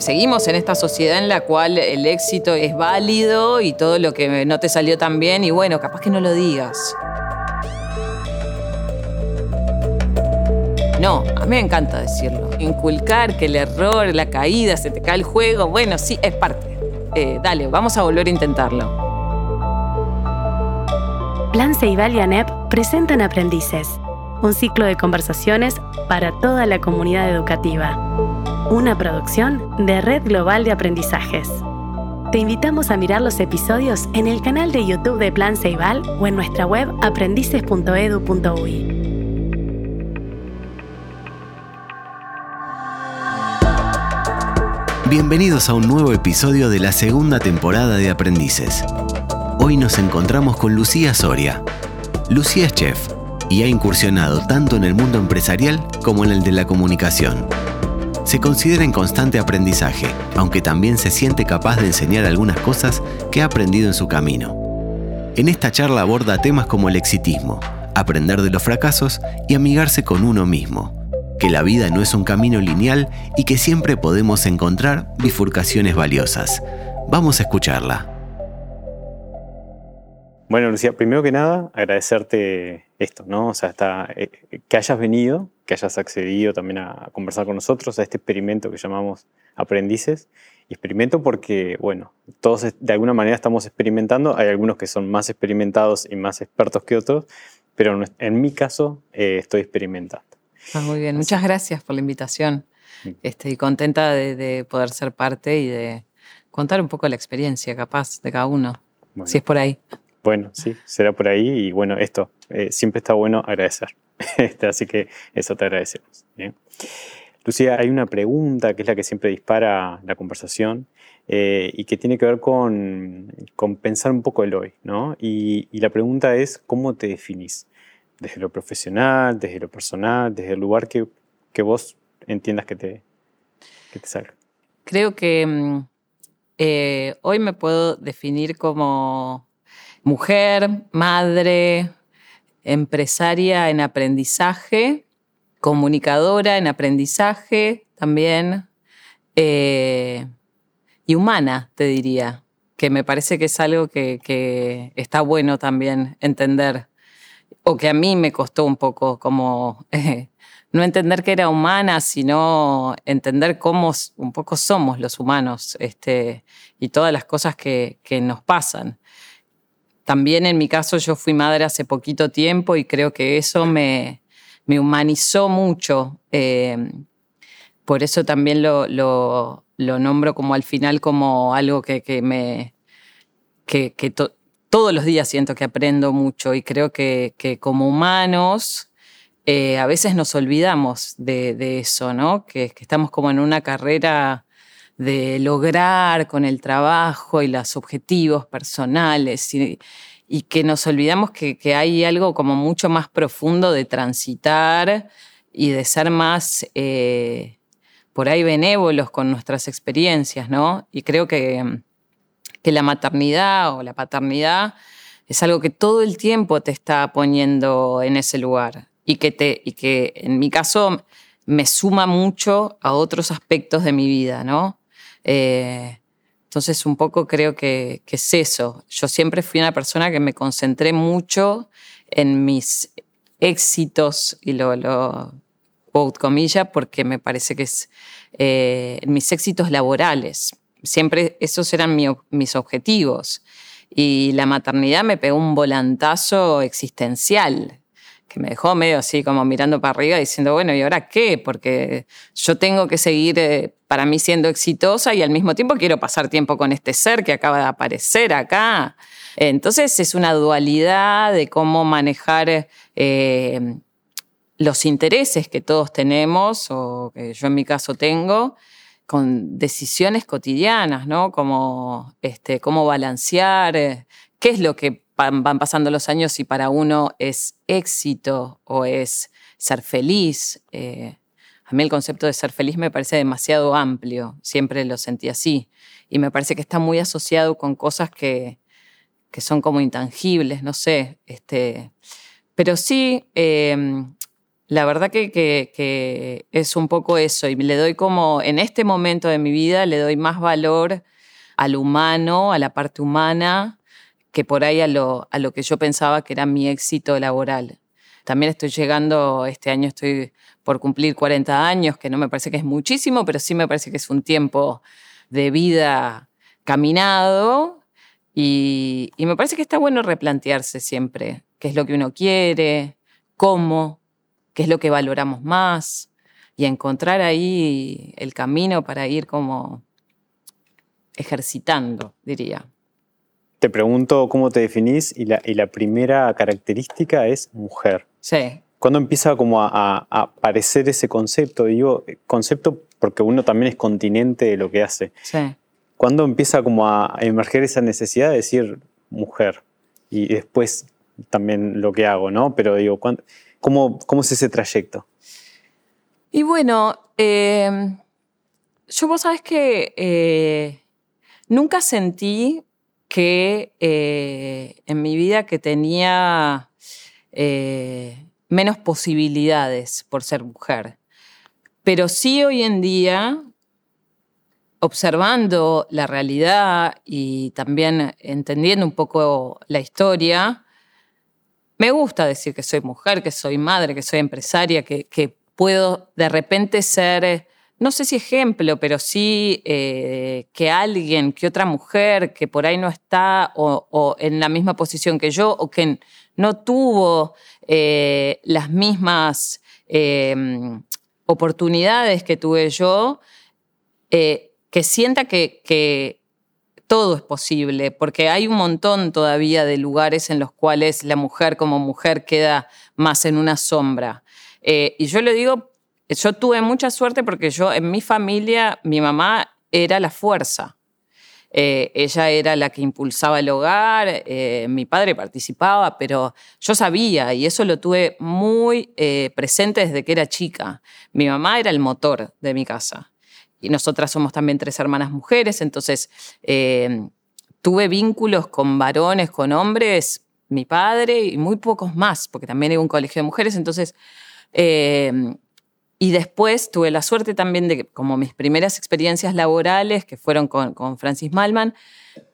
seguimos en esta sociedad en la cual el éxito es válido y todo lo que no te salió tan bien y bueno, capaz que no lo digas. No, a mí me encanta decirlo. Inculcar que el error, la caída, se te cae el juego, bueno, sí, es parte. Eh, dale, vamos a volver a intentarlo. Plan y ANEP presentan Aprendices, un ciclo de conversaciones para toda la comunidad educativa. Una producción de Red Global de Aprendizajes. Te invitamos a mirar los episodios en el canal de YouTube de Plan Ceibal o en nuestra web aprendices.edu.uy. Bienvenidos a un nuevo episodio de la segunda temporada de Aprendices. Hoy nos encontramos con Lucía Soria. Lucía es chef y ha incursionado tanto en el mundo empresarial como en el de la comunicación. Se considera en constante aprendizaje, aunque también se siente capaz de enseñar algunas cosas que ha aprendido en su camino. En esta charla aborda temas como el exitismo, aprender de los fracasos y amigarse con uno mismo que la vida no es un camino lineal y que siempre podemos encontrar bifurcaciones valiosas. Vamos a escucharla. Bueno, Lucía, primero que nada, agradecerte esto, ¿no? O sea, eh, que hayas venido, que hayas accedido también a, conversar con nosotros, a este experimento que llamamos Aprendices. experimento porque, bueno, todos de alguna manera estamos experimentando. Hay algunos que son más experimentados y más expertos que otros, pero en mi caso eh, estoy experimentando. Ah, muy bien, muchas gracias por la invitación. Estoy contenta de, poder ser parte y de contar un poco la experiencia capaz de cada uno, si es por ahí. Bueno, sí, será por ahí y bueno, esto, eh, siempre está bueno agradecer. Este, así que eso te agradecemos. Lucía, hay una pregunta que es la que siempre dispara la conversación eh, y que tiene que ver con, pensar un poco el hoy, ¿no? Y, la pregunta es, ¿cómo te definís? desde lo profesional, desde lo personal, desde el lugar que, vos entiendas que te, te salga? Creo que mm, eh, hoy me puedo definir como mujer, madre, empresaria en aprendizaje, comunicadora en aprendizaje también, eh, y humana, te diría, que me parece que es algo que, está bueno también entender o que a mí me costó un poco como no entender que era humana, sino entender cómo un poco somos los humanos este, y todas las cosas que, nos pasan. También en mi caso yo fui madre hace poquito tiempo y creo que eso me, humanizó mucho. Eh, por eso también lo, nombro como al final como algo que, me... Que, que todos los días siento que aprendo mucho y creo que, como humanos eh, a veces nos olvidamos de, eso, ¿no? Que, estamos como en una carrera de lograr con el trabajo y los objetivos personales y, que nos olvidamos que, hay algo como mucho más profundo de transitar y de ser más eh, por ahí benévolos con nuestras experiencias, ¿no? Y creo que que la maternidad o la paternidad es algo que todo el tiempo te está poniendo en ese lugar y que, te, y que en mi caso me suma mucho a otros aspectos de mi vida, ¿no? Eh, entonces un poco creo que, es eso. Yo siempre fui una persona que me concentré mucho en mis éxitos y lo, lo quote comillas porque me parece que es eh, en mis éxitos laborales siempre esos eran mis objetivos. Y la maternidad me pegó un volantazo existencial, que me dejó medio así como mirando para arriba diciendo, bueno, ¿y ahora qué? Porque yo tengo que seguir eh, para mí siendo exitosa y al mismo tiempo quiero pasar tiempo con este ser que acaba de aparecer acá. Entonces es una dualidad de cómo manejar eh, los intereses que todos tenemos, o que yo en mi caso tengo, con decisiones cotidianas, ¿no? Como este, cómo balancear, eh, qué es lo que van, pasando los años y para uno es éxito o es ser feliz. Eh, a mí el concepto de ser feliz me parece demasiado amplio, siempre lo sentí así. Y me parece que está muy asociado con cosas que, que son como intangibles, no sé. Este, pero sí, em, la verdad que, que, es un poco eso y le doy como, en este momento de mi vida, le doy más valor al humano, a la parte humana, que por ahí a lo, a lo que yo pensaba que era mi éxito laboral. También estoy llegando, este año estoy por cumplir 40 años, que no me parece que es muchísimo, pero sí me parece que es un tiempo de vida caminado y, y me parece que está bueno replantearse siempre qué es lo que uno quiere, cómo, qué es lo que valoramos más y encontrar ahí el camino para ir como ejercitando, diría. Te pregunto cómo te definís y la, y la primera característica es mujer. Sí. ¿Cuándo empieza como a, aparecer ese concepto? Digo, concepto porque uno también es continente de lo que hace. Sí. ¿Cuándo empieza como a emerger esa necesidad de decir mujer? Y después también lo que hago, ¿no? Pero digo, ¿cómo, cómo es ese trayecto? Y bueno, em, yo vos sabes que eh, nunca sentí que eh, en mi vida que tenía eh, menos posibilidades por ser mujer. Pero sí hoy en día, observando la realidad y también entendiendo un poco la historia, me gusta decir que soy mujer, que soy madre, que soy empresaria, que, puedo de repente ser no sé si ejemplo, pero sí eh, que alguien, que otra mujer que por ahí no está o, en la misma posición que yo o que no tuvo eh, las mismas em, oportunidades que tuve yo, eh, que sienta que, todo es posible, porque hay un montón todavía de lugares en los cuales la mujer como mujer queda más en una sombra. y yo le digo yo tuve mucha suerte porque yo, en mi familia, mi mamá era la fuerza. Eh, ella era la que impulsaba el hogar, eh, mi padre participaba, pero yo sabía y eso lo tuve muy eh, presente desde que era chica. Mi mamá era el motor de mi casa y nosotras somos también tres hermanas mujeres, entonces tuve vínculos con varones, con hombres, mi padre y muy pocos más, porque también hay un colegio de mujeres, entonces y después tuve la suerte también de, como mis primeras experiencias laborales, que fueron con, Francis Malman,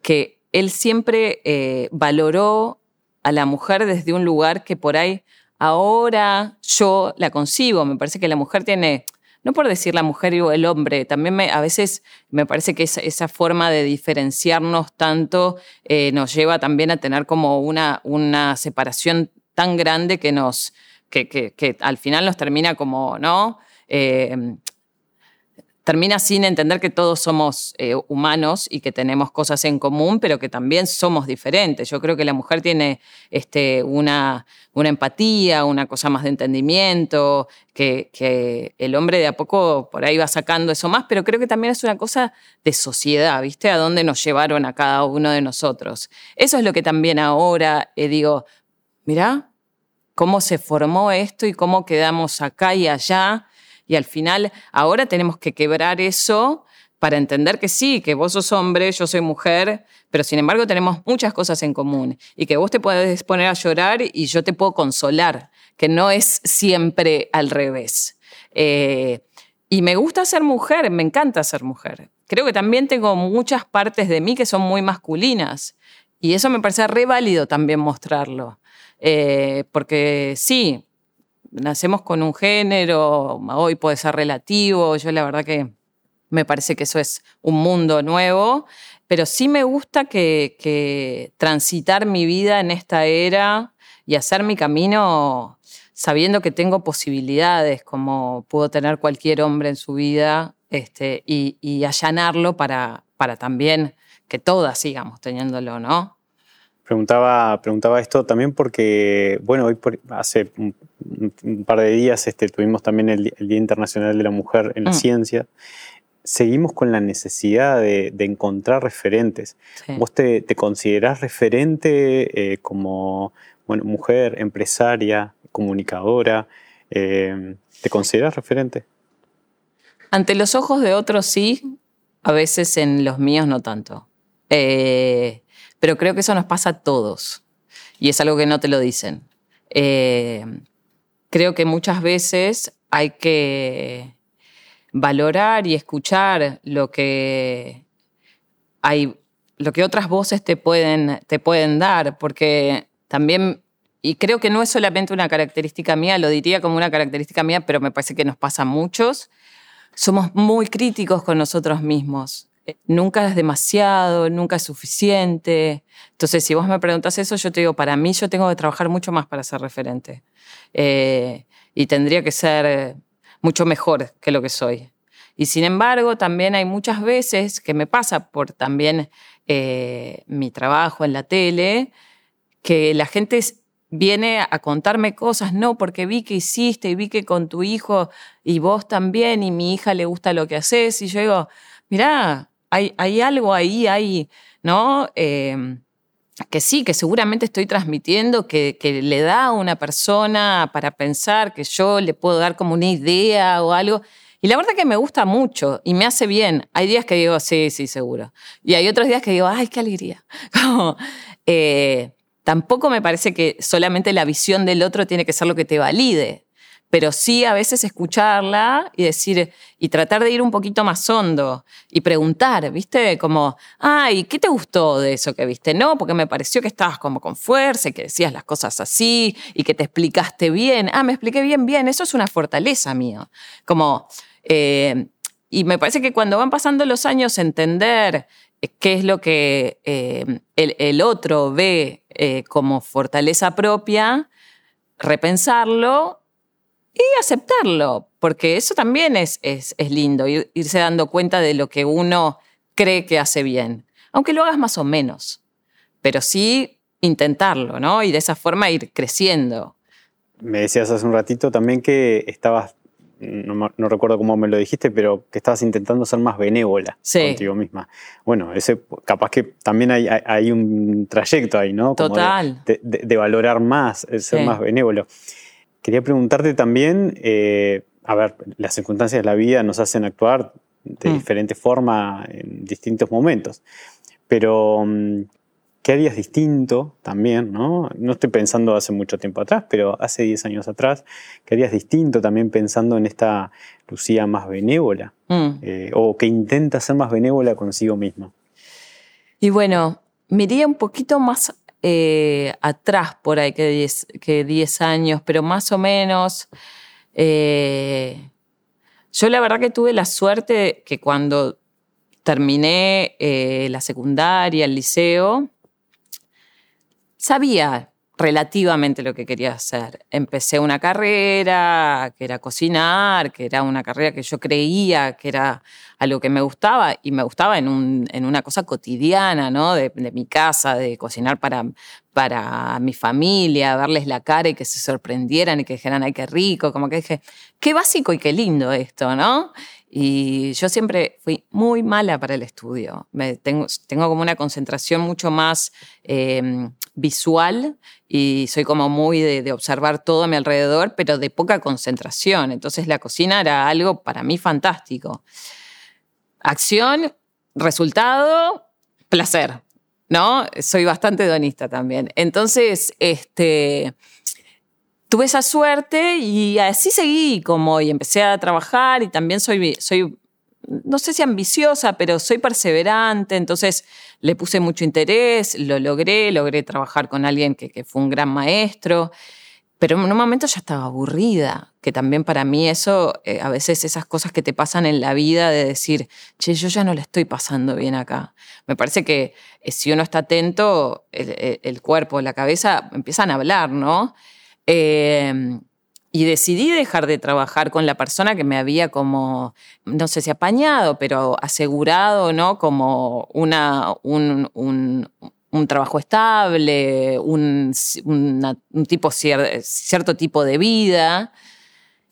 que él siempre eh, valoró a la mujer desde un lugar que por ahí ahora yo la concibo. Me parece que la mujer tiene, no por decir la mujer o el hombre, también a veces me parece que esa, esa forma de diferenciarnos tanto eh, nos lleva también a tener como una, una separación tan grande que nos que, al final nos termina como, ¿no? Eh, termina sin entender que todos somos eh, humanos y que tenemos cosas en común, pero que también somos diferentes. Yo creo que la mujer tiene este, una, una empatía, una cosa más de entendimiento, que, que, el hombre de a poco por ahí va sacando eso más, pero creo que también es una cosa de sociedad, ¿viste? A dónde nos llevaron a cada uno de nosotros. Eso es lo que también ahora eh, digo, mirá, cómo se formó esto y cómo quedamos acá y allá. Y al final, ahora tenemos que quebrar eso para entender que sí, que vos sos hombre, yo soy mujer, pero sin embargo tenemos muchas cosas en común y que vos te puedes poner a llorar y yo te puedo consolar, que no es siempre al revés. Eh, y me gusta ser mujer, me encanta ser mujer. Creo que también tengo muchas partes de mí que son muy masculinas y eso me parece re válido también mostrarlo. Eh, porque sí, nacemos con un género, hoy puede ser relativo, yo la verdad que me parece que eso es un mundo nuevo, pero sí me gusta que, transitar mi vida en esta era y hacer mi camino sabiendo que tengo posibilidades como pudo tener cualquier hombre en su vida este, y, y allanarlo para, para también que todas sigamos teniéndolo, ¿no? Preguntaba, preguntaba esto también porque, bueno, hoy hace un, par de días este, tuvimos también el, Día Internacional de la Mujer en la mm. Ciencia. Seguimos con la necesidad de, encontrar referentes. ¿Vos te, considerás referente eh, como bueno, mujer, empresaria, comunicadora? Eh, ¿Te consideras referente? Ante los ojos de otros sí, a veces en los míos no tanto. Eh, pero creo que eso nos pasa a todos y es algo que no te lo dicen. Eh, creo que muchas veces hay que valorar y escuchar lo que hay, lo que otras voces te pueden, te pueden dar, porque también, y creo que no es solamente una característica mía, lo diría como una característica mía, pero me parece que nos pasa a muchos, somos muy críticos con nosotros mismos. Nunca es demasiado, nunca es suficiente. Entonces, si vos me preguntas eso, yo te digo, para mí yo tengo que trabajar mucho más para ser referente. Eh, y tendría que ser mucho mejor que lo que soy. Y sin embargo, también hay muchas veces que me pasa por también eh, mi trabajo en la tele, que la gente viene a contarme cosas, no, porque vi que hiciste y vi que con tu hijo y vos también y mi hija le gusta lo que haces. Y yo digo, mirá, hay, algo ahí, hay, ¿no? Eh, que sí, que seguramente estoy transmitiendo, que, que, le da a una persona para pensar, que yo le puedo dar como una idea o algo. Y la verdad que me gusta mucho y me hace bien. Hay días que digo, sí, sí, seguro. Y hay otros días que digo, ay, qué alegría. Eh, tampoco me parece que solamente la visión del otro tiene que ser lo que te valide pero sí a veces escucharla y decir, y tratar de ir un poquito más hondo y preguntar, ¿viste? Como, ay, ¿qué te gustó de eso que viste? No, porque me pareció que estabas como con fuerza y que decías las cosas así y que te explicaste bien. Ah, me expliqué bien, bien, eso es una fortaleza mía. Como, eh, y me parece que cuando van pasando los años, entender eh, qué es lo que eh, el, otro ve como fortaleza propia, repensarlo y aceptarlo, porque eso también es, es, lindo, irse dando cuenta de lo que uno cree que hace bien, aunque lo hagas más o menos, pero sí intentarlo, ¿no? Y de esa forma ir creciendo. Me decías hace un ratito también que estabas, no, recuerdo cómo me lo dijiste, pero que estabas intentando ser más benévola contigo misma. Bueno, ese, capaz que también hay, hay, un trayecto ahí, ¿no? Total. De, valorar más, el ser más benévolo. Quería preguntarte también, eh, a ver, las circunstancias de la vida nos hacen actuar de mm. diferente forma en distintos momentos, pero mm, ¿qué harías distinto también? No, no estoy pensando hace mucho tiempo atrás, pero hace 10 años atrás, ¿qué harías distinto también pensando en esta Lucía más benévola? Mm. Eh, o que intenta ser más benévola consigo misma. Y bueno, me iría un poquito más eh, atrás por ahí que 10 que años, pero más o menos. Eh, yo la verdad que tuve la suerte que cuando terminé eh, la secundaria, el liceo, sabía relativamente lo que quería hacer. Empecé una carrera que era cocinar, que era una carrera que yo creía que era algo que me gustaba y me gustaba en, un, en una cosa cotidiana, ¿no? De, mi casa, de cocinar para, para mi familia, verles la cara y que se sorprendieran y que dijeran, ay, qué rico, como que dije, qué básico y qué lindo esto, ¿no? Y yo siempre fui muy mala para el estudio. Tengo, tengo como una concentración mucho más em, visual y soy como muy de, observar todo a mi alrededor, pero de poca concentración. Entonces la cocina era algo para mí fantástico. Acción, resultado, placer, ¿no? Soy bastante hedonista también. Entonces, este tuve esa suerte y así seguí como y empecé a trabajar y también soy, soy no sé si ambiciosa, pero soy perseverante, entonces le puse mucho interés, lo logré, logré trabajar con alguien que, fue un gran maestro, pero en un momento ya estaba aburrida, que también para mí eso, eh, a veces esas cosas que te pasan en la vida de decir, che, yo ya no le estoy pasando bien acá. Me parece que eh, si uno está atento, el, el cuerpo, la cabeza empiezan a hablar, ¿no? Eh, y decidí dejar de trabajar con la persona que me había como, no sé si apañado, pero asegurado, ¿no? Como una, un, un, trabajo estable, un, un tipo, cierto tipo de vida.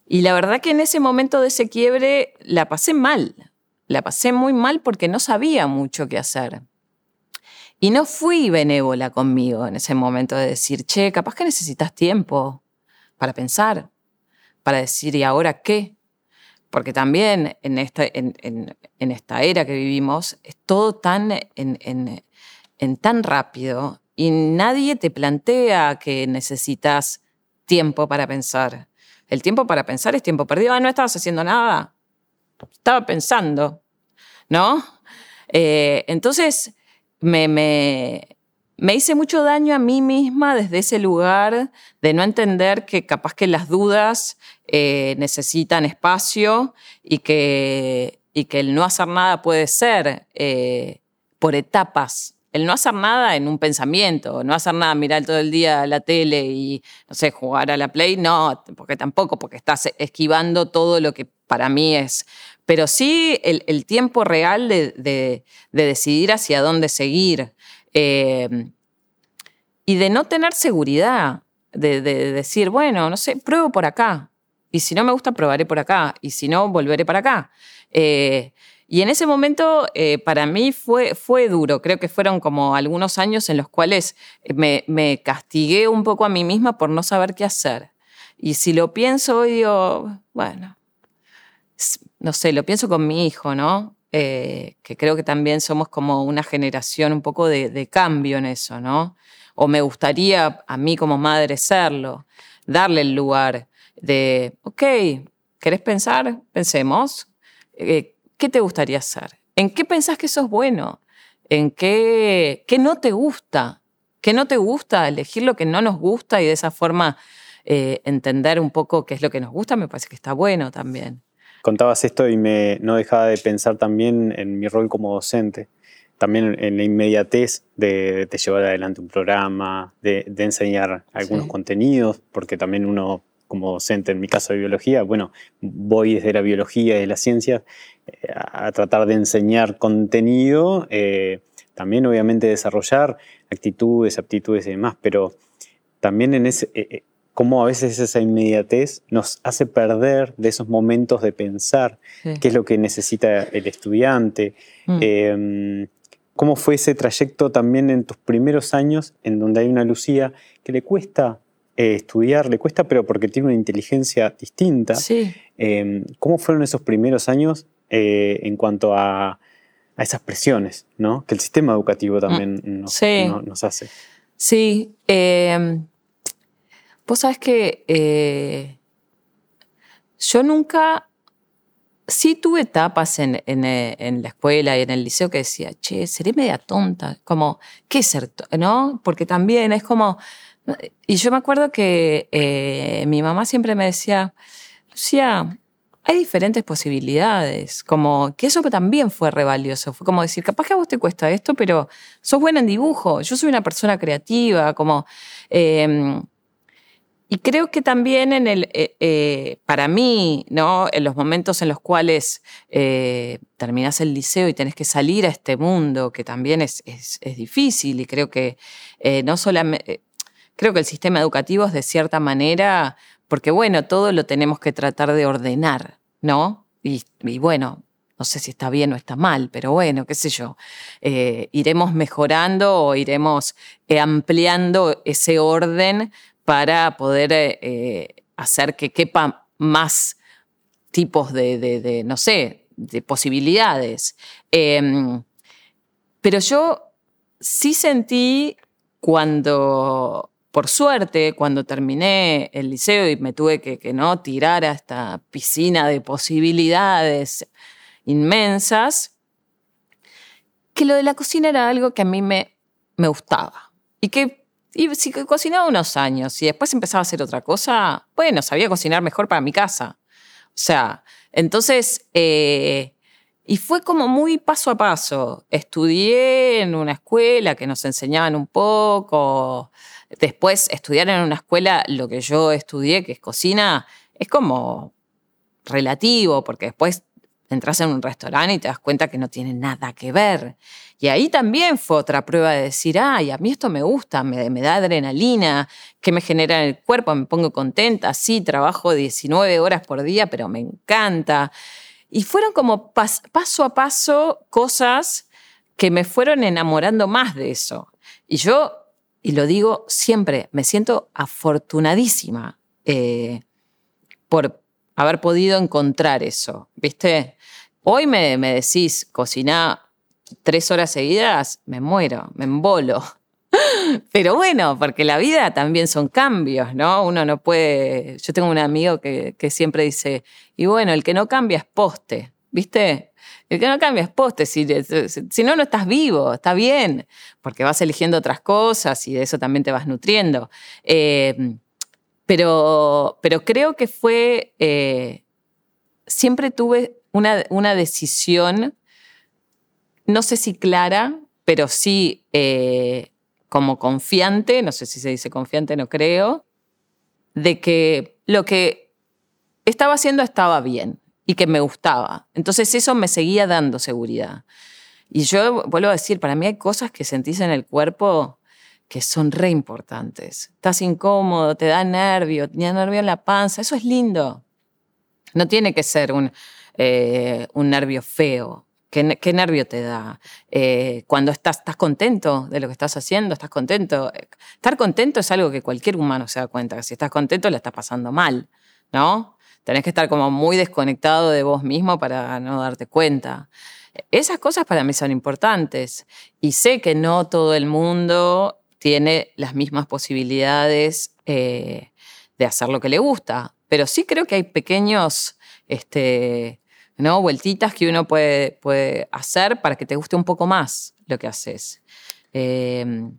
Y la verdad que en ese momento de ese quiebre la pasé mal. La pasé muy mal porque no sabía mucho qué hacer. Y no fui benévola conmigo en ese momento de decir, che, capaz que necesitas tiempo para pensar, para decir, ¿y ahora qué? Porque también en esta, en, esta era que vivimos es todo tan, en, tan rápido y nadie te plantea que necesitas tiempo para pensar. El tiempo para pensar es tiempo perdido. Ah, no estabas haciendo nada. Estaba pensando, ¿no? Eh, entonces, me, me, me hice mucho daño a mí misma desde ese lugar de no entender que capaz que las dudas eh, necesitan espacio y que, y que el no hacer nada puede ser eh, por etapas. El no hacer nada en un pensamiento, no hacer nada, mirar todo el día la tele y, no sé, jugar a la play, no, porque tampoco, porque estás esquivando todo lo que para mí es. Pero sí el, tiempo real de, decidir hacia dónde seguir. Eh, y de no tener seguridad, de, decir, bueno, no sé, pruebo por acá. Y si no me gusta, probaré por acá. Y si no, volveré para acá. Eh, y en ese momento eh, para mí fue, fue duro. Creo que fueron como algunos años en los cuales me, me, castigué un poco a mí misma por no saber qué hacer. Y si lo pienso hoy, digo, bueno, no sé, lo pienso con mi hijo, ¿no? Eh, que creo que también somos como una generación un poco de, cambio en eso, ¿no? O me gustaría a mí como madre serlo, darle el lugar de, ok, ¿querés pensar? Pensemos. Eh, ¿Qué te gustaría hacer? ¿En qué pensás que sos bueno? ¿En qué, qué no te gusta? ¿Qué no te gusta? Elegir lo que no nos gusta y de esa forma eh, entender un poco qué es lo que nos gusta, me parece que está bueno también contabas esto y me no dejaba de pensar también en mi rol como docente, también en la inmediatez de, llevar adelante un programa, de, enseñar algunos contenidos, porque también uno como docente, en mi caso de biología, bueno, voy desde la biología y de la ciencia eh, a, tratar de enseñar contenido, eh, también obviamente desarrollar actitudes, aptitudes y demás, pero también en ese, eh, cómo a veces esa inmediatez nos hace perder de esos momentos de pensar qué es lo que necesita el estudiante. Mm. Em, ¿Cómo fue ese trayecto también en tus primeros años, en donde hay una Lucía que le cuesta eh, estudiar, le cuesta, pero porque tiene una inteligencia distinta? Em, ¿Cómo fueron esos primeros años eh, en cuanto a, esas presiones ¿no? que el sistema educativo también mm. nos, nos, hace? Sí. Vos sabés que eh, yo nunca, sí tuve etapas en, la escuela y en el liceo que decía, che, seré media tonta, como, ¿qué es ser ¿No? Porque también es como, y yo me acuerdo que eh, mi mamá siempre me decía, Lucía, hay diferentes posibilidades, como que eso también fue re valioso. Fue como decir, capaz que a vos te cuesta esto, pero sos buena en dibujo, yo soy una persona creativa, como... Em, y creo que también en el, eh, eh, para mí, ¿no? en los momentos en los cuales eh, terminas el liceo y tenés que salir a este mundo, que también es, es, difícil y creo que no solamente, creo que el sistema educativo es de cierta manera, porque bueno, todo lo tenemos que tratar de ordenar, ¿no? Y bueno, no sé si está bien o está mal, pero bueno, qué sé yo, iremos mejorando o iremos ampliando ese orden para poder eh, eh, hacer que quepa más tipos de, no sé, de posibilidades. Em, pero yo sí sentí cuando, por suerte, cuando terminé el liceo y me tuve que, no tirar a esta piscina de posibilidades inmensas, que lo de la cocina era algo que a mí me, me gustaba y que y cocinaba unos años y después empezaba a hacer otra cosa, bueno, sabía cocinar mejor para mi casa. O sea, entonces, eh, y fue como muy paso a paso. Estudié en una escuela que nos enseñaban un poco. Después, estudiar en una escuela lo que yo estudié, que es cocina, es como relativo, porque después entras en un restaurante y te das cuenta que no tiene nada que ver. Y ahí también fue otra prueba de decir, ay, a mí esto me gusta, me, da adrenalina, que me genera en el cuerpo, me pongo contenta, sí, trabajo 19 horas por día, pero me encanta. Y fueron como paso a paso cosas que me fueron enamorando más de eso. Y yo, y lo digo siempre, me siento afortunadísima eh, por haber podido encontrar eso, ¿viste? Hoy me, me decís, cocinar tres horas seguidas, me muero, me embolo. Pero bueno, porque la vida también son cambios, ¿no? Uno no puede. Yo tengo un amigo que, que siempre dice, y bueno, el que no cambia es poste, ¿viste? El que no cambia es poste, si, si no, no estás vivo, está bien, porque vas eligiendo otras cosas y de eso también te vas nutriendo. Eh, pero, pero creo que fue, eh, siempre tuve una, una, decisión, no sé si clara, pero sí eh, como confiante, no sé si se dice confiante, no creo, de que lo que estaba haciendo estaba bien y que me gustaba. Entonces eso me seguía dando seguridad. Y yo vuelvo a decir, para mí hay cosas que sentís en el cuerpo que son re importantes. Estás incómodo, te da nervio, te da nervio en la panza, eso es lindo. No tiene que ser un, eh, un nervio feo. ¿Qué, ¿Qué, nervio te da? Eh, cuando estás, estás contento de lo que estás haciendo, estás contento. Estar contento es algo que cualquier humano se da cuenta, que si estás contento le estás pasando mal, ¿no? Tenés que estar como muy desconectado de vos mismo para no darte cuenta. Esas cosas para mí son importantes y sé que no todo el mundo tiene las mismas posibilidades eh, de hacer lo que le gusta, pero sí creo que hay pequeños, este, ¿no? Vueltitas que uno puede, puede hacer para que te guste un poco más lo que haces. Eh,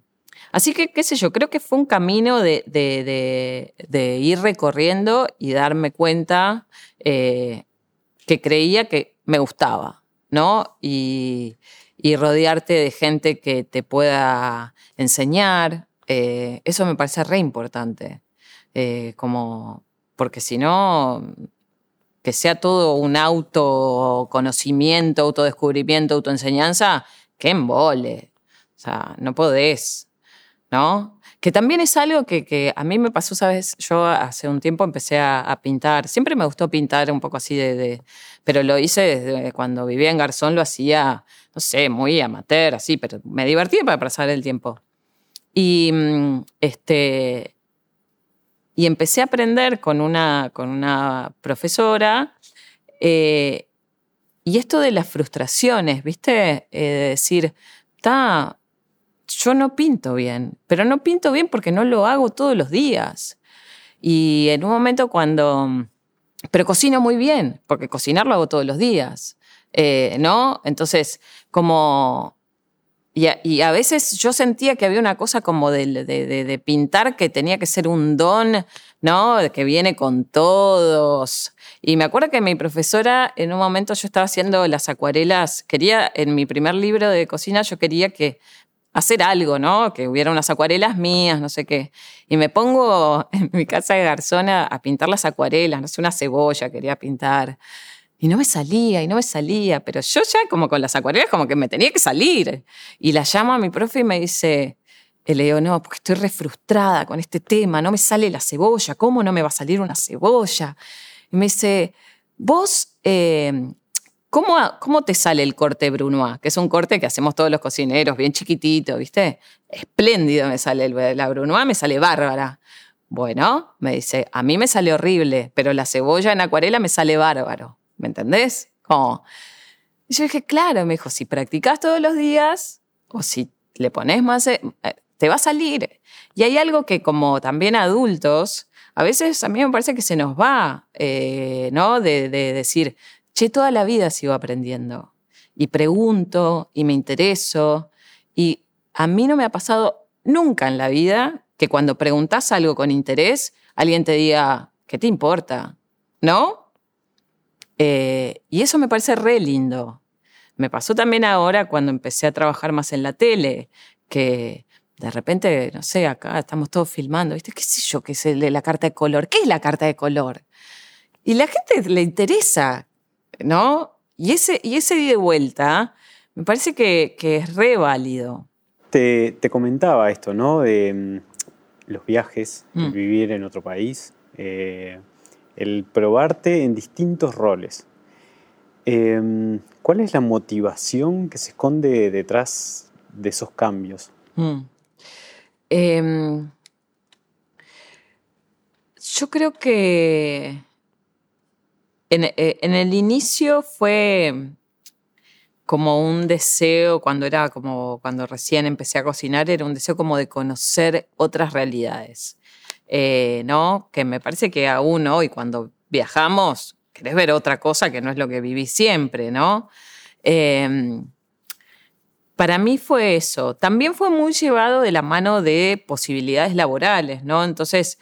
Así que, qué sé yo, creo que fue un camino de, ir recorriendo y darme cuenta eh, que creía que me gustaba, ¿no? Rodearte de gente que te pueda enseñar, eh, eso me parece re importante. Eh, como, porque si no, que sea todo un autoconocimiento, autodescubrimiento, autoenseñanza, que embole. O sea, no podés. ¿no? Que también es algo que, a mí me pasó, ¿sabes? Yo hace un tiempo empecé a, pintar. Siempre me gustó pintar un poco así de, Pero lo hice desde cuando vivía en Garzón, lo hacía, no sé, muy amateur, así, pero me divertía para pasar el tiempo. Y, mm, este, y empecé a aprender con una, con una profesora. Eh, y esto de las frustraciones, ¿viste? Eh, de decir, está yo no pinto bien, pero no pinto bien porque no lo hago todos los días. Y en un momento cuando... Pero cocino muy bien, porque cocinar lo hago todos los días, eh, ¿no? Entonces, como... Y a, veces yo sentía que había una cosa como de, de, pintar que tenía que ser un don, ¿no? Que viene con todos. Y me acuerdo que mi profesora, en un momento yo estaba haciendo las acuarelas, quería, en mi primer libro de cocina, yo quería que hacer algo, ¿no? Que hubiera unas acuarelas mías, no sé qué. Y me pongo en mi casa de Garzona a pintar las acuarelas, no sé, una cebolla quería pintar. Y no me salía, y no me salía, pero yo ya como con las acuarelas como que me tenía que salir. Y la llamo a mi profe y me dice, le digo, no, porque estoy re frustrada con este tema, no me sale la cebolla, ¿cómo no me va a salir una cebolla? Y me dice, vos eh, ¿Cómo, te sale el corte Brunois? Que es un corte que hacemos todos los cocineros, bien chiquitito, ¿viste? Espléndido me sale la Brunois, me sale bárbara. Bueno, me dice, a mí me sale horrible, pero la cebolla en acuarela me sale bárbaro. ¿Me entendés? Como... Y yo dije, claro, me dijo, si practicas todos los días o si le pones más, eh, te va a salir. Y hay algo que como también adultos, a veces a mí me parece que se nos va, eh, ¿no? de, decir, che, toda la vida sigo aprendiendo y pregunto y me intereso y a mí no me ha pasado nunca en la vida que cuando preguntas algo con interés, alguien te diga, ¿qué te importa? ¿No? Eh, y eso me parece re lindo. Me pasó también ahora cuando empecé a trabajar más en la tele, que de repente, no sé, acá estamos todos filmando, ¿viste? ¿Qué sé yo qué es la carta de color? ¿Qué es la carta de color? Y la gente le interesa ¿no? Y ese, y ese de vuelta me parece que, es re válido. Te, comentaba esto, ¿no? De mm, los viajes, mm. vivir en otro país, eh, el probarte en distintos roles. Em, ¿Cuál es la motivación que se esconde detrás de esos cambios? Mm. Em, yo creo que eh, en, el inicio fue como un deseo, cuando era como, cuando recién empecé a cocinar, era un deseo como de conocer otras realidades, eh, ¿no? Que me parece que aún hoy, cuando viajamos, querés ver otra cosa que no es lo que viví siempre, ¿no? Em, para mí fue eso. También fue muy llevado de la mano de posibilidades laborales, ¿no? Entonces,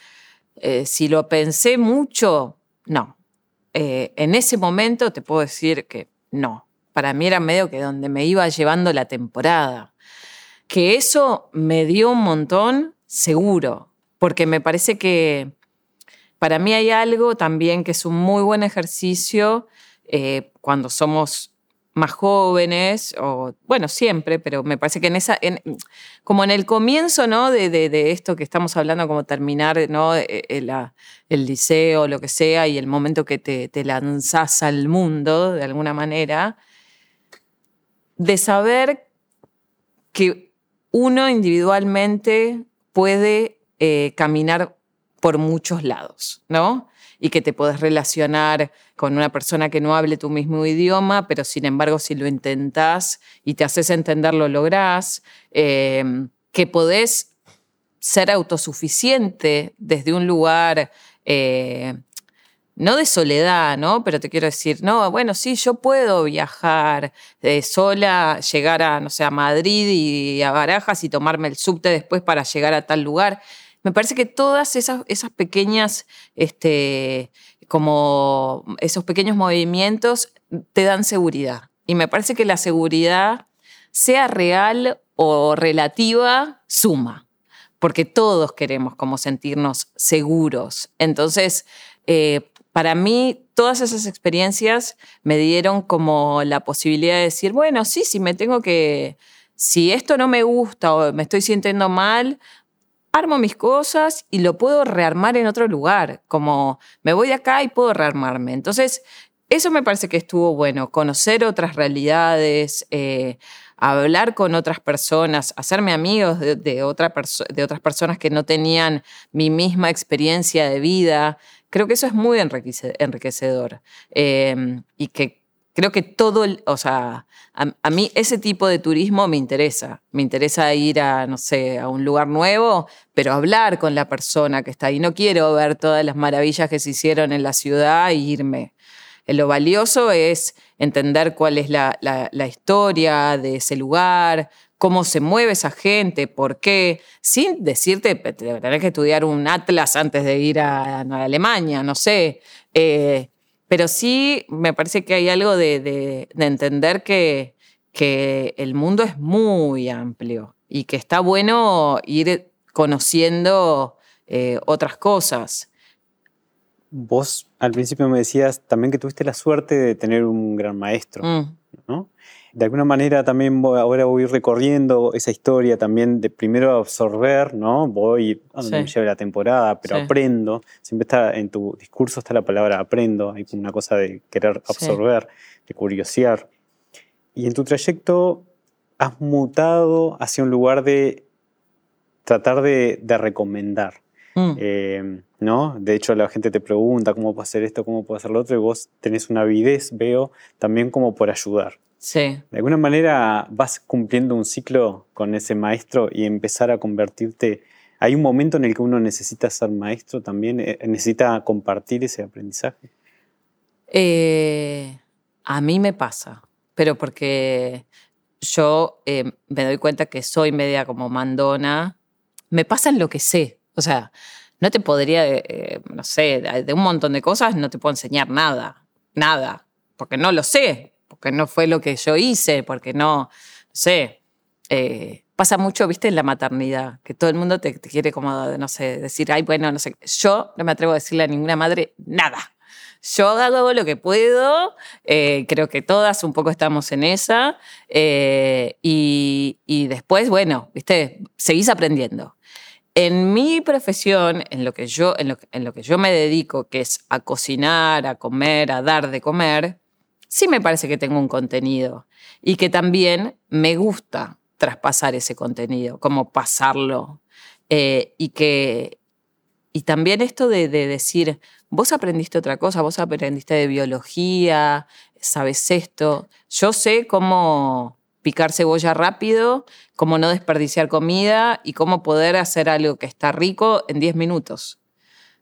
eh, si lo pensé mucho, no. Eh, en ese momento te puedo decir que no. Para mí era medio que donde me iba llevando la temporada. Que eso me dio un montón, seguro, porque me parece que para mí hay algo también que es un muy buen ejercicio eh, cuando somos más jóvenes, o bueno, siempre, pero me parece que en esa, como en el comienzo, ¿no? De, de, esto que estamos hablando, como terminar, ¿no? El, eh, eh, el liceo, lo que sea, y el momento que te, te lanzás al mundo, de alguna manera, de saber que uno individualmente puede eh, caminar por muchos lados, ¿no? Y que te podés relacionar con una persona que no hable tu mismo idioma, pero sin embargo si lo intentás y te haces entender lo lográs, em, que podés ser autosuficiente desde un lugar... Eh, no de soledad, ¿no? Pero te quiero decir, no, bueno, sí, yo puedo viajar de sola, llegar a, no sé, a Madrid y a Barajas y tomarme el subte después para llegar a tal lugar. Me parece que todas esas, esas pequeñas, este, como esos pequeños movimientos te dan seguridad. Y me parece que la seguridad, sea real o relativa, suma. Porque todos queremos como sentirnos seguros. Entonces, eh, para mí, todas esas experiencias me dieron como la posibilidad de decir, bueno, sí, si me tengo que, si esto no me gusta o me estoy sintiendo mal, armo mis cosas y lo puedo rearmar en otro lugar, como me voy de acá y puedo rearmarme. Entonces, eso me parece que estuvo bueno, conocer otras realidades, eh, hablar con otras personas, hacerme amigos de, otra de otras personas que no tenían mi misma experiencia de vida. Creo que eso es muy enriquecedor eh, y que creo que todo, o sea, a, mí ese tipo de turismo me interesa. Me interesa ir a, no sé, a un lugar nuevo, pero hablar con la persona que está ahí. No quiero ver todas las maravillas que se hicieron en la ciudad e irme. Lo valioso es entender cuál es la, historia de ese lugar, cómo se mueve esa gente, por qué, sin decirte, tenés que estudiar un atlas antes de ir a, Alemania, no sé. Eh, pero sí me parece que hay algo de, entender que, que el mundo es muy amplio y que está bueno ir conociendo eh, otras cosas. Vos al principio me decías también que tuviste la suerte de tener un gran maestro, mm. ¿no? De alguna manera también ahora voy recorriendo esa historia también de primero absorber, ¿no? Voy a donde me lleve la temporada, pero aprendo. Siempre está en tu discurso está la palabra aprendo, hay una cosa de querer absorber, de curiosear. Y en tu trayecto has mutado hacia un lugar de tratar de, recomendar. Mm. Eh, ¿no? De hecho, la gente te pregunta cómo puedo hacer esto, cómo puedo hacer lo otro, y vos tenés una avidez, veo, también como por ayudar. Sí. De alguna manera vas cumpliendo un ciclo con ese maestro y empezar a convertirte. Hay un momento en el que uno necesita ser maestro también, eh, necesita compartir ese aprendizaje. Eh, a mí me pasa, pero porque yo eh, me doy cuenta que soy media como mandona. Me pasa en lo que sé. O sea, no te podría, no sé, de un montón de cosas no te puedo enseñar nada, nada, porque no lo sé porque no fue lo que yo hice, porque no, no sé. Eh, pasa mucho, viste, en la maternidad, que todo el mundo te, quiere como, no sé, decir, ay, bueno, no sé. Yo no me atrevo a decirle a ninguna madre nada. Yo hago lo que puedo, eh, creo que todas un poco estamos en esa, eh, y, y, después, bueno, viste, seguís aprendiendo. En mi profesión, en lo, que yo, en, lo, en lo que yo me dedico, que es a cocinar, a comer, a dar de comer, sí me parece que tengo un contenido y que también me gusta traspasar ese contenido, como pasarlo. Eh, y que y también esto de, decir, vos aprendiste otra cosa, vos aprendiste de biología, sabes esto. Yo sé cómo picar cebolla rápido, cómo no desperdiciar comida y cómo poder hacer algo que está rico en 10 minutos.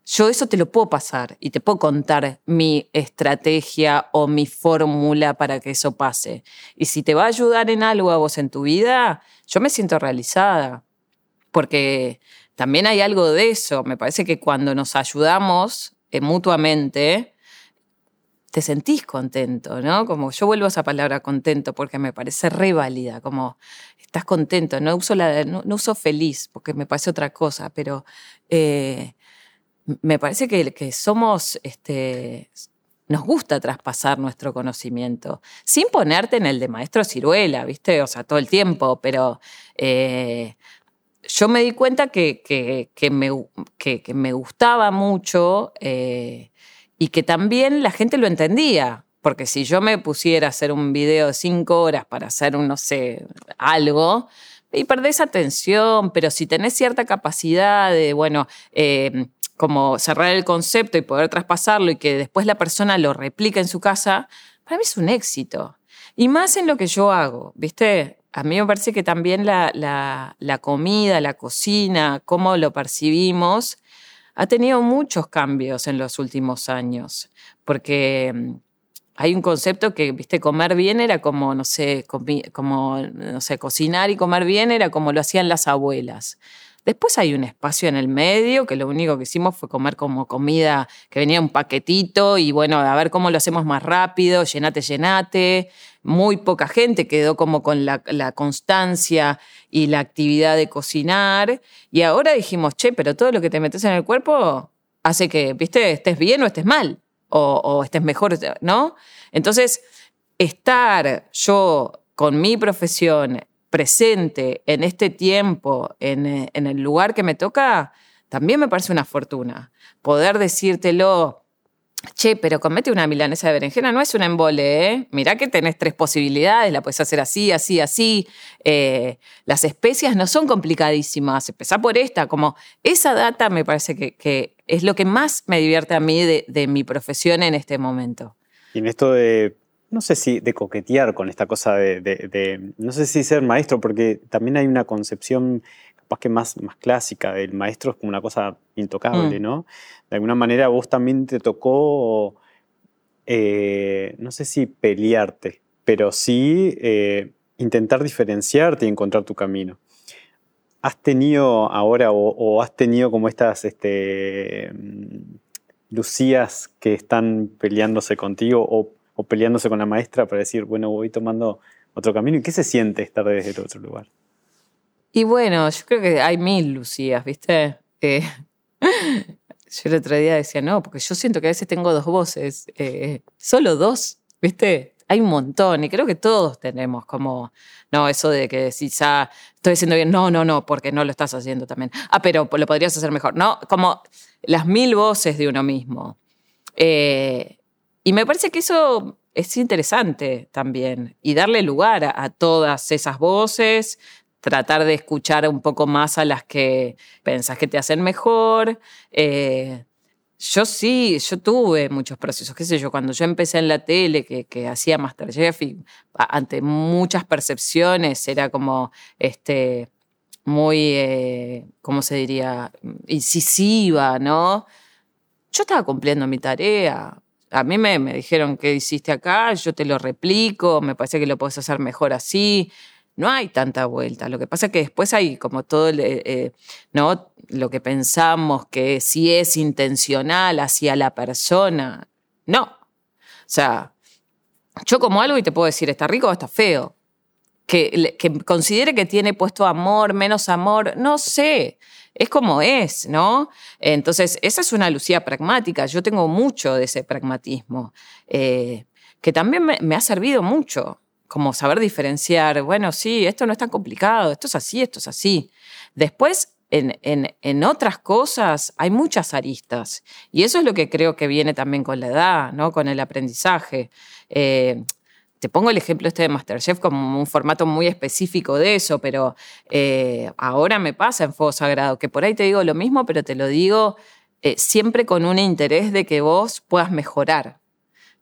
Yo eso te lo puedo pasar y te puedo contar mi estrategia o mi fórmula para que eso pase. Y si te va a ayudar en algo a vos en tu vida, yo me siento realizada. Porque también hay algo de eso. Me parece que cuando nos ayudamos eh, mutuamente, te sentís contento, ¿no? Como yo vuelvo a esa palabra contento porque me parece re válida, como estás contento, no uso, la, no, uso feliz porque me parece otra cosa, pero eh, me parece que, que somos, este, nos gusta traspasar nuestro conocimiento, sin ponerte en el de maestro ciruela, ¿viste? O sea, todo el tiempo, pero eh, yo me di cuenta que, que, me, me, gustaba mucho. Eh, y que también la gente lo entendía. Porque si yo me pusiera a hacer un video de cinco horas para hacer un, no sé, algo, y perdés atención, pero si tenés cierta capacidad de, bueno, em, como cerrar el concepto y poder traspasarlo y que después la persona lo replica en su casa, para mí es un éxito. Y más en lo que yo hago, ¿viste? A mí me parece que también la, la, comida, la cocina, cómo lo percibimos, ha tenido muchos cambios en los últimos años, porque mm, hay un concepto que, viste, comer bien era como, no sé, como, no sé, cocinar y comer bien era como lo hacían las abuelas. Después hay un espacio en el medio que lo único que hicimos fue comer como comida que venía un paquetito y bueno, a ver cómo lo hacemos más rápido, llenate, llenate. Muy poca gente quedó como con la, constancia y la actividad de cocinar. Y ahora dijimos, che, pero todo lo que te metes en el cuerpo hace que, viste, estés bien o estés mal, o, o estés mejor, ¿no? Entonces, estar yo con mi profesión presente en este tiempo, eh, en, el lugar que me toca, también me parece una fortuna. Poder decírtelo, che, pero comete una milanesa de berenjena no es un embole, ¿eh? Mirá que tenés tres posibilidades, la puedes hacer así, así, así. Eh, las especias no son complicadísimas, empezá por esta, como esa data me parece que, es lo que más me divierte a mí de, de mi profesión en este momento. Y en esto de no sé si de coquetear con esta cosa de, no sé si ser maestro, porque también hay una concepción capaz que más, más clásica del maestro es como una cosa intocable, mm. ¿no? De alguna manera vos también te tocó, eh, no sé si pelearte, pero sí eh, intentar diferenciarte y encontrar tu camino. ¿Has tenido ahora o, has tenido como estas este, mm, Lucías que están peleándose contigo o o peleándose con la maestra para decir, bueno, voy tomando otro camino. ¿Y qué se siente estar desde el otro lugar? Y bueno, yo creo que hay mil Lucías, ¿viste? Eh, yo el otro día decía, no, porque yo siento que a veces tengo dos voces, eh, solo dos, ¿viste? Hay un montón y creo que todos tenemos como, no, eso de que si ya estoy haciendo bien, no, no, no, porque no lo estás haciendo también. Ah, pero lo podrías hacer mejor, ¿no? Como las mil voces de uno mismo. Eh, y me parece que eso es interesante también y darle lugar a, todas esas voces, tratar de escuchar un poco más a las que pensás que te hacen mejor. Eh, yo sí, yo tuve muchos procesos, qué sé yo, cuando yo empecé en la tele, que, hacía Masterchef y ante muchas percepciones era como, este, muy, eh, ¿cómo se diría?, incisiva, ¿no? Yo estaba cumpliendo mi tarea, a mí me, dijeron qué hiciste acá, yo te lo replico, me parece que lo puedes hacer mejor así. No hay tanta vuelta. Lo que pasa es que después hay como todo eh, ¿no? lo que pensamos que si es intencional hacia la persona. No. O sea, yo como algo y te puedo decir, está rico o está feo. Que, que considere que tiene puesto amor, menos amor, no sé es como es, ¿no? Entonces, esa es una Lucía pragmática. Yo tengo mucho de ese pragmatismo, eh, que también me, ha servido mucho, como saber diferenciar, bueno, sí, esto no es tan complicado, esto es así, esto es así. Después, en, en, otras cosas hay muchas aristas. Y eso es lo que creo que viene también con la edad, ¿no? con el aprendizaje. Eh, te pongo el ejemplo este de Masterchef como un formato muy específico de eso, pero eh, ahora me pasa en Fuego Sagrado, que por ahí te digo lo mismo, pero te lo digo eh, siempre con un interés de que vos puedas mejorar.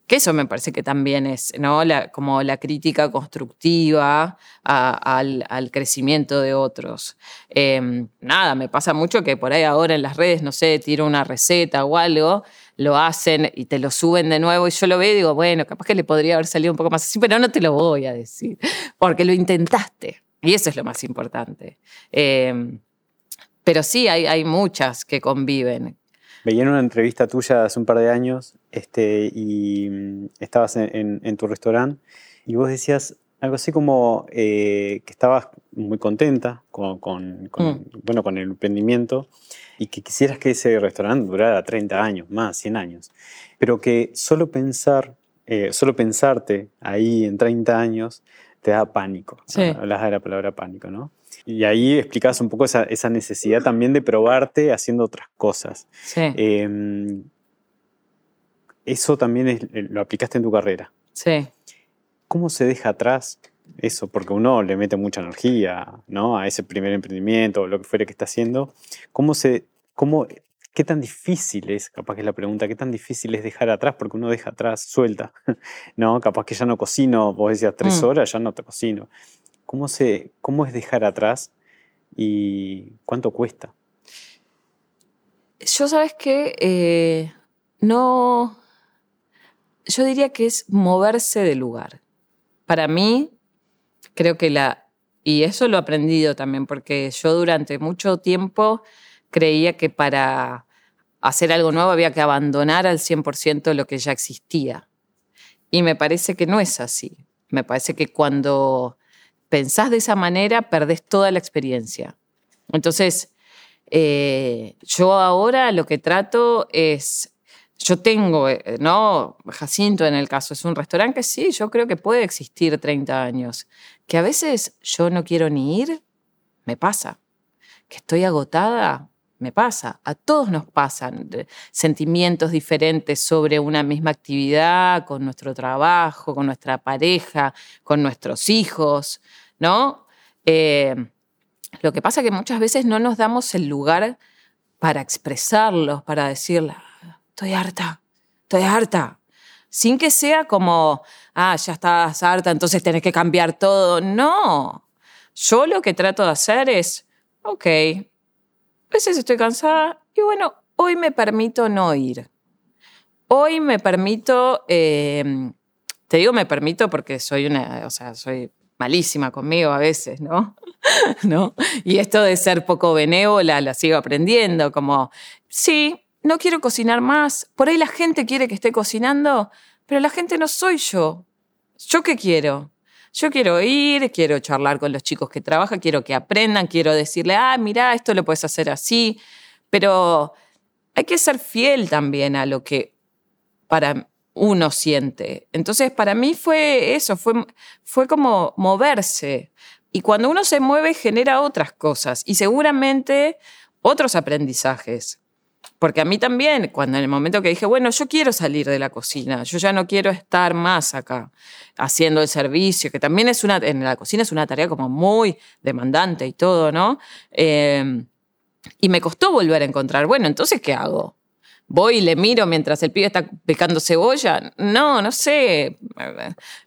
Que eso me parece que también es, ¿no? como la crítica constructiva al, crecimiento de otros. Em, nada, me pasa mucho que por ahí ahora en las redes, no sé, tiro una receta o algo, lo hacen y te lo suben de nuevo y yo lo veo y digo, bueno, capaz que le podría haber salido un poco más así, pero no te lo voy a decir, porque lo intentaste. Y eso es lo más importante. Em, pero sí, hay, hay muchas que conviven. Veía en una entrevista tuya hace un par de años este, y mm, estabas en, tu restaurante y vos decías algo así como eh, que estabas muy contenta con, mm. bueno, con el emprendimiento y que quisieras que ese restaurante durara 30 años, más, 100 años, pero que solo pensar, eh, solo pensarte ahí en 30 años te da pánico. Hablas de la palabra pánico, ¿no? Y ahí explicas un poco esa, necesidad también de probarte haciendo otras cosas. Sí. Em, eso también es, eh, lo aplicaste en tu carrera. Sí. ¿Cómo se deja atrás eso? Porque uno le mete mucha energía ¿no? a ese primer emprendimiento o lo que fuera que está haciendo. ¿Cómo se, cómo, ¿Qué tan difícil es, capaz que es la pregunta, qué tan difícil es dejar atrás? Porque uno deja atrás, suelta, ¿no? Capaz que ya no cocino, vos decías tres mm. horas, ya no te cocino. ¿Cómo, se, ¿Cómo es dejar atrás y cuánto cuesta? Yo sabes que eh, no, yo diría que es moverse de lugar. Para mí, creo que la, y eso lo he aprendido también, porque yo durante mucho tiempo creía que para hacer algo nuevo había que abandonar al 100% lo que ya existía. Y me parece que no es así. Me parece que cuando pensás de esa manera, perdés toda la experiencia. Entonces, eh, yo ahora lo que trato es, yo tengo, eh, ¿no? Jacinto en el caso, es un restaurante que sí, yo creo que puede existir 30 años. Que a veces yo no quiero ni ir, me pasa. Que estoy agotada, me pasa, a todos nos pasan sentimientos diferentes sobre una misma actividad, con nuestro trabajo, con nuestra pareja, con nuestros hijos, ¿no? Eh, lo que pasa es que muchas veces no nos damos el lugar para expresarlos, para decirle, estoy harta, estoy harta, sin que sea como, ah, ya estás harta, entonces tenés que cambiar todo. No, yo lo que trato de hacer es, ok, a veces estoy cansada y bueno, hoy me permito no ir. Hoy me permito, em, te digo me permito porque soy una, o sea, soy malísima conmigo a veces, ¿no? ¿no? Y esto de ser poco benévola la sigo aprendiendo, como, sí, no quiero cocinar más, por ahí la gente quiere que esté cocinando, pero la gente no soy yo. ¿Yo qué quiero? Yo quiero ir, quiero charlar con los chicos que trabajan, quiero que aprendan, quiero decirle, ah, mira, esto lo puedes hacer así, pero hay que ser fiel también a lo que para uno siente. Entonces, para mí fue eso, fue, fue como moverse. Y cuando uno se mueve, genera otras cosas y seguramente otros aprendizajes. Porque a mí también, cuando en el momento que dije, bueno, yo quiero salir de la cocina, yo ya no quiero estar más acá haciendo el servicio, que también es una, en la cocina es una tarea como muy demandante y todo, ¿no? Em, y me costó volver a encontrar, bueno, entonces, ¿qué hago? voy y le miro mientras el pibe está picando cebolla. No, no sé.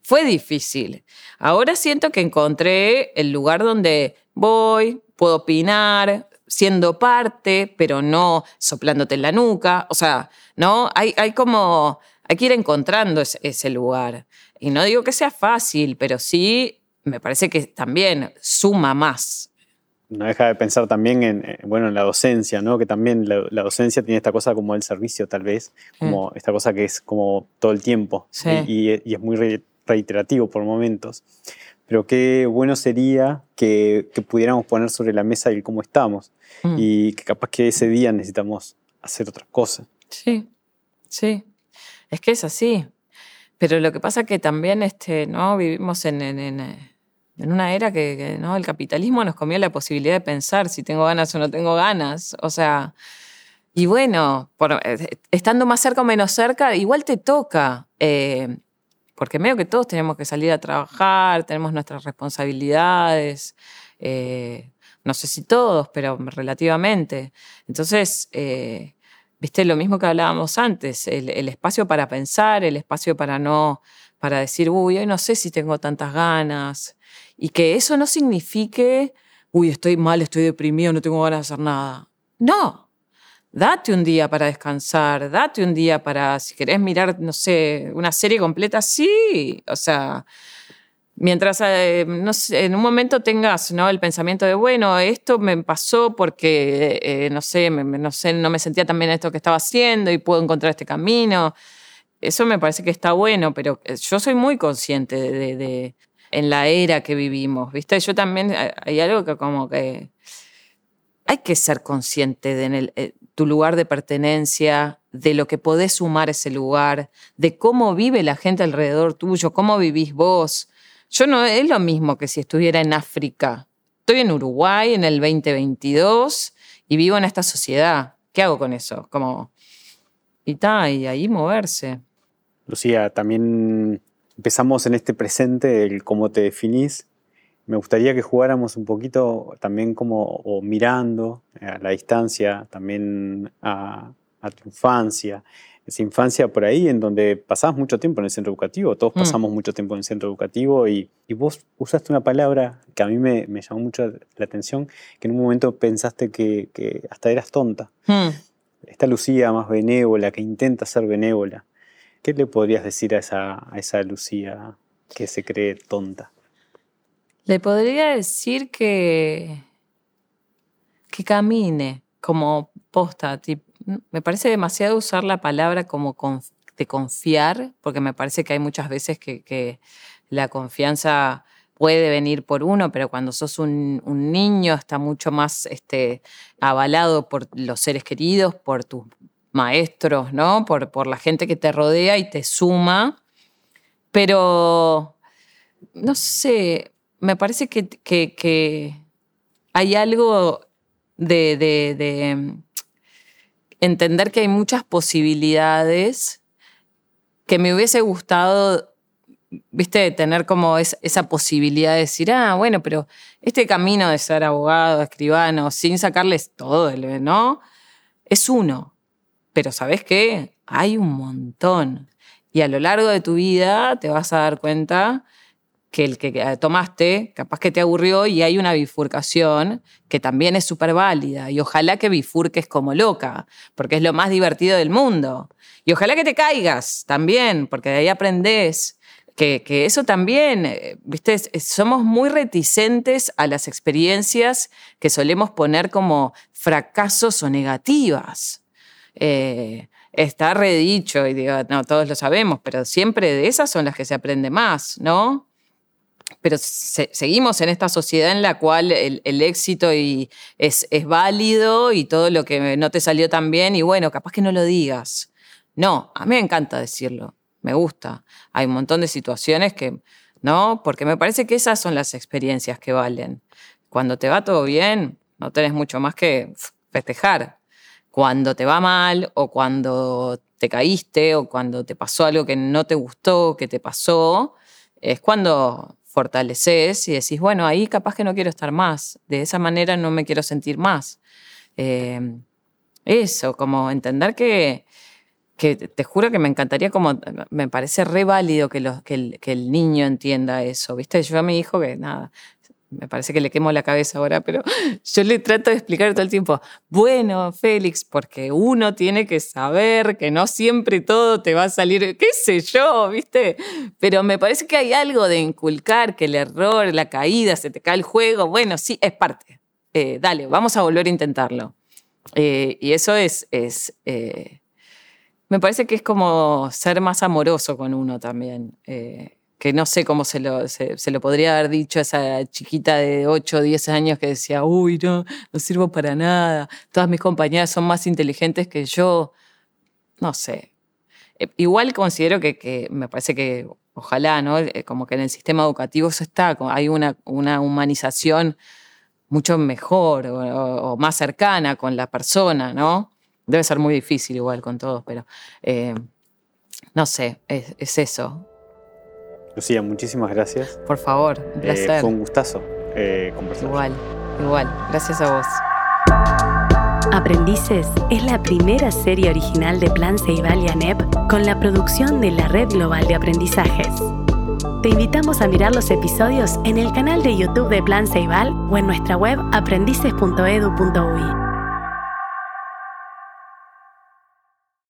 Fue difícil. Ahora siento que encontré el lugar donde voy, puedo opinar, siendo parte, pero no soplándote en la nuca. O sea, ¿no? Hay, hay como, hay que ir encontrando ese, lugar. Y no digo que sea fácil, pero sí me parece que también suma más no deja de pensar también en, bueno, en la docencia, ¿no? Que también la, docencia tiene esta cosa como el servicio, tal vez, como esta cosa que es como todo el tiempo y, es muy reiterativo por momentos. Pero qué bueno sería que, pudiéramos poner sobre la mesa el cómo estamos mm. y que capaz que ese día necesitamos hacer otra cosa. Sí, sí. Es que es así. Pero lo que pasa es que también este, ¿no? vivimos en, en, una era que, ¿no? el capitalismo nos comió la posibilidad de pensar si tengo ganas o no tengo ganas. O sea, y bueno, eh, estando más cerca o menos cerca, igual te toca. Eh, porque medio que todos tenemos que salir a trabajar, tenemos nuestras responsabilidades, eh, no sé si todos, pero relativamente. Entonces, eh, viste, lo mismo que hablábamos antes, el, espacio para pensar, el espacio para no, para decir, uy, hoy no sé si tengo tantas ganas. Y que eso no signifique, uy, estoy mal, estoy deprimido, no tengo ganas de hacer nada. No, date un día para descansar, date un día para, si querés mirar, no sé, una serie completa, sí, o sea, mientras eh, no sé, en un momento tengas ¿no? el pensamiento de, bueno, esto me pasó porque, eh, no, sé, no sé, no me sentía tan bien en esto que estaba haciendo y puedo encontrar este camino. Eso me parece que está bueno, pero eh, yo soy muy consciente de, de en la era que vivimos, ¿viste? Yo también, hay algo que como que hay que ser consciente de eh, tu lugar de pertenencia, de lo que podés sumar ese lugar, de cómo vive la gente alrededor tuyo, cómo vivís vos. Yo no es lo mismo que si estuviera en África. Estoy en Uruguay en el 2022 y vivo en esta sociedad. ¿Qué hago con eso? Como y y ahí moverse. Lucía, también empezamos en este presente el cómo te definís me gustaría que jugáramos un poquito también como mirando a la distancia, también a, tu infancia, esa infancia por ahí en donde pasabas mucho tiempo en el centro educativo, todos mm. pasamos mucho tiempo en el centro educativo y, vos usaste una palabra que a mí me, llamó mucho la atención, que en un momento pensaste que, hasta eras tonta. Mm. Esta Lucía más benévola, que intenta ser benévola. ¿Qué le podrías decir a esa, a esa Lucía que se cree tonta? Le podría decir que, que camine como posta. me parece demasiado usar la palabra como de confiar, porque me parece que hay muchas veces que, la confianza puede venir por uno, pero cuando sos un, niño está mucho más este, avalado por los seres queridos, por tus maestros, ¿no? Por, por la gente que te rodea y te suma. Pero, no sé, me parece que, hay algo de, mm, entender que hay muchas posibilidades que me hubiese gustado, viste, tener como esa posibilidad de decir, ah, bueno, pero este camino de ser abogado, escribano, sin sacarles todo, ¿no? Es uno. Pero ¿sabes qué? Hay un montón. Y a lo largo de tu vida te vas a dar cuenta que el que eh, tomaste capaz que te aburrió y hay una bifurcación que también es súper válida. Y ojalá que bifurques como loca, porque es lo más divertido del mundo. Y ojalá que te caigas también, porque de ahí aprendes. Que, que eso también, eh, viste, somos muy reticentes a las experiencias que solemos poner como fracasos o negativas. Eh, está redicho y digo, no, todos lo sabemos, pero siempre de esas son las que se aprende más, ¿no? Pero seguimos en esta sociedad en la cual el, éxito y es, válido y todo lo que no te salió tan bien, y bueno, capaz que no lo digas. No, a mí me encanta decirlo, me gusta. Hay un montón de situaciones que, ¿no? Porque me parece que esas son las experiencias que valen. Cuando te va todo bien, no tenés mucho más que festejar. Cuando te va mal o cuando te caíste o cuando te pasó algo que no te gustó, que te pasó, es cuando fortaleces y decís, bueno, ahí capaz que no quiero estar más, de esa manera no me quiero sentir más. Eh, eso, como entender que, que te juro que me encantaría, como me parece re válido que, que, el, que el niño entienda eso, ¿viste? Yo a mi que nada, me parece que le quemo la cabeza ahora, pero yo le trato de explicar todo el tiempo, bueno, Félix, porque uno tiene que saber que no siempre todo te va a salir, qué sé yo, ¿viste? Pero me parece que hay algo de inculcar que el error, la caída, se te cae el juego, bueno, sí, es parte. Eh, dale, vamos a volver a intentarlo. Eh, y eso es, es eh, me parece que es como ser más amoroso con uno también que no sé cómo se lo, se, lo, podría haber dicho a esa chiquita de 8 o 10 años que decía, uy, no, no sirvo para nada, todas mis compañeras son más inteligentes que yo. No sé. Eh, igual considero que, me parece que ojalá, ¿no? Eh, como que en el sistema educativo eso está, hay una, una humanización mucho mejor o, más cercana con la persona, ¿no? Debe ser muy difícil igual con todos, pero eh, no sé, es eso. Lucía, muchísimas gracias. Por favor, un eh, placer. fue un gustazo eh, conversar. Igual, igual. Gracias a vos. Aprendices es la primera serie original de Plan Ceibal y ANEP con la producción de la Red Global de Aprendizajes. Te invitamos a mirar los episodios en el canal de YouTube de Plan Ceibal o en nuestra web aprendices.edu.uy.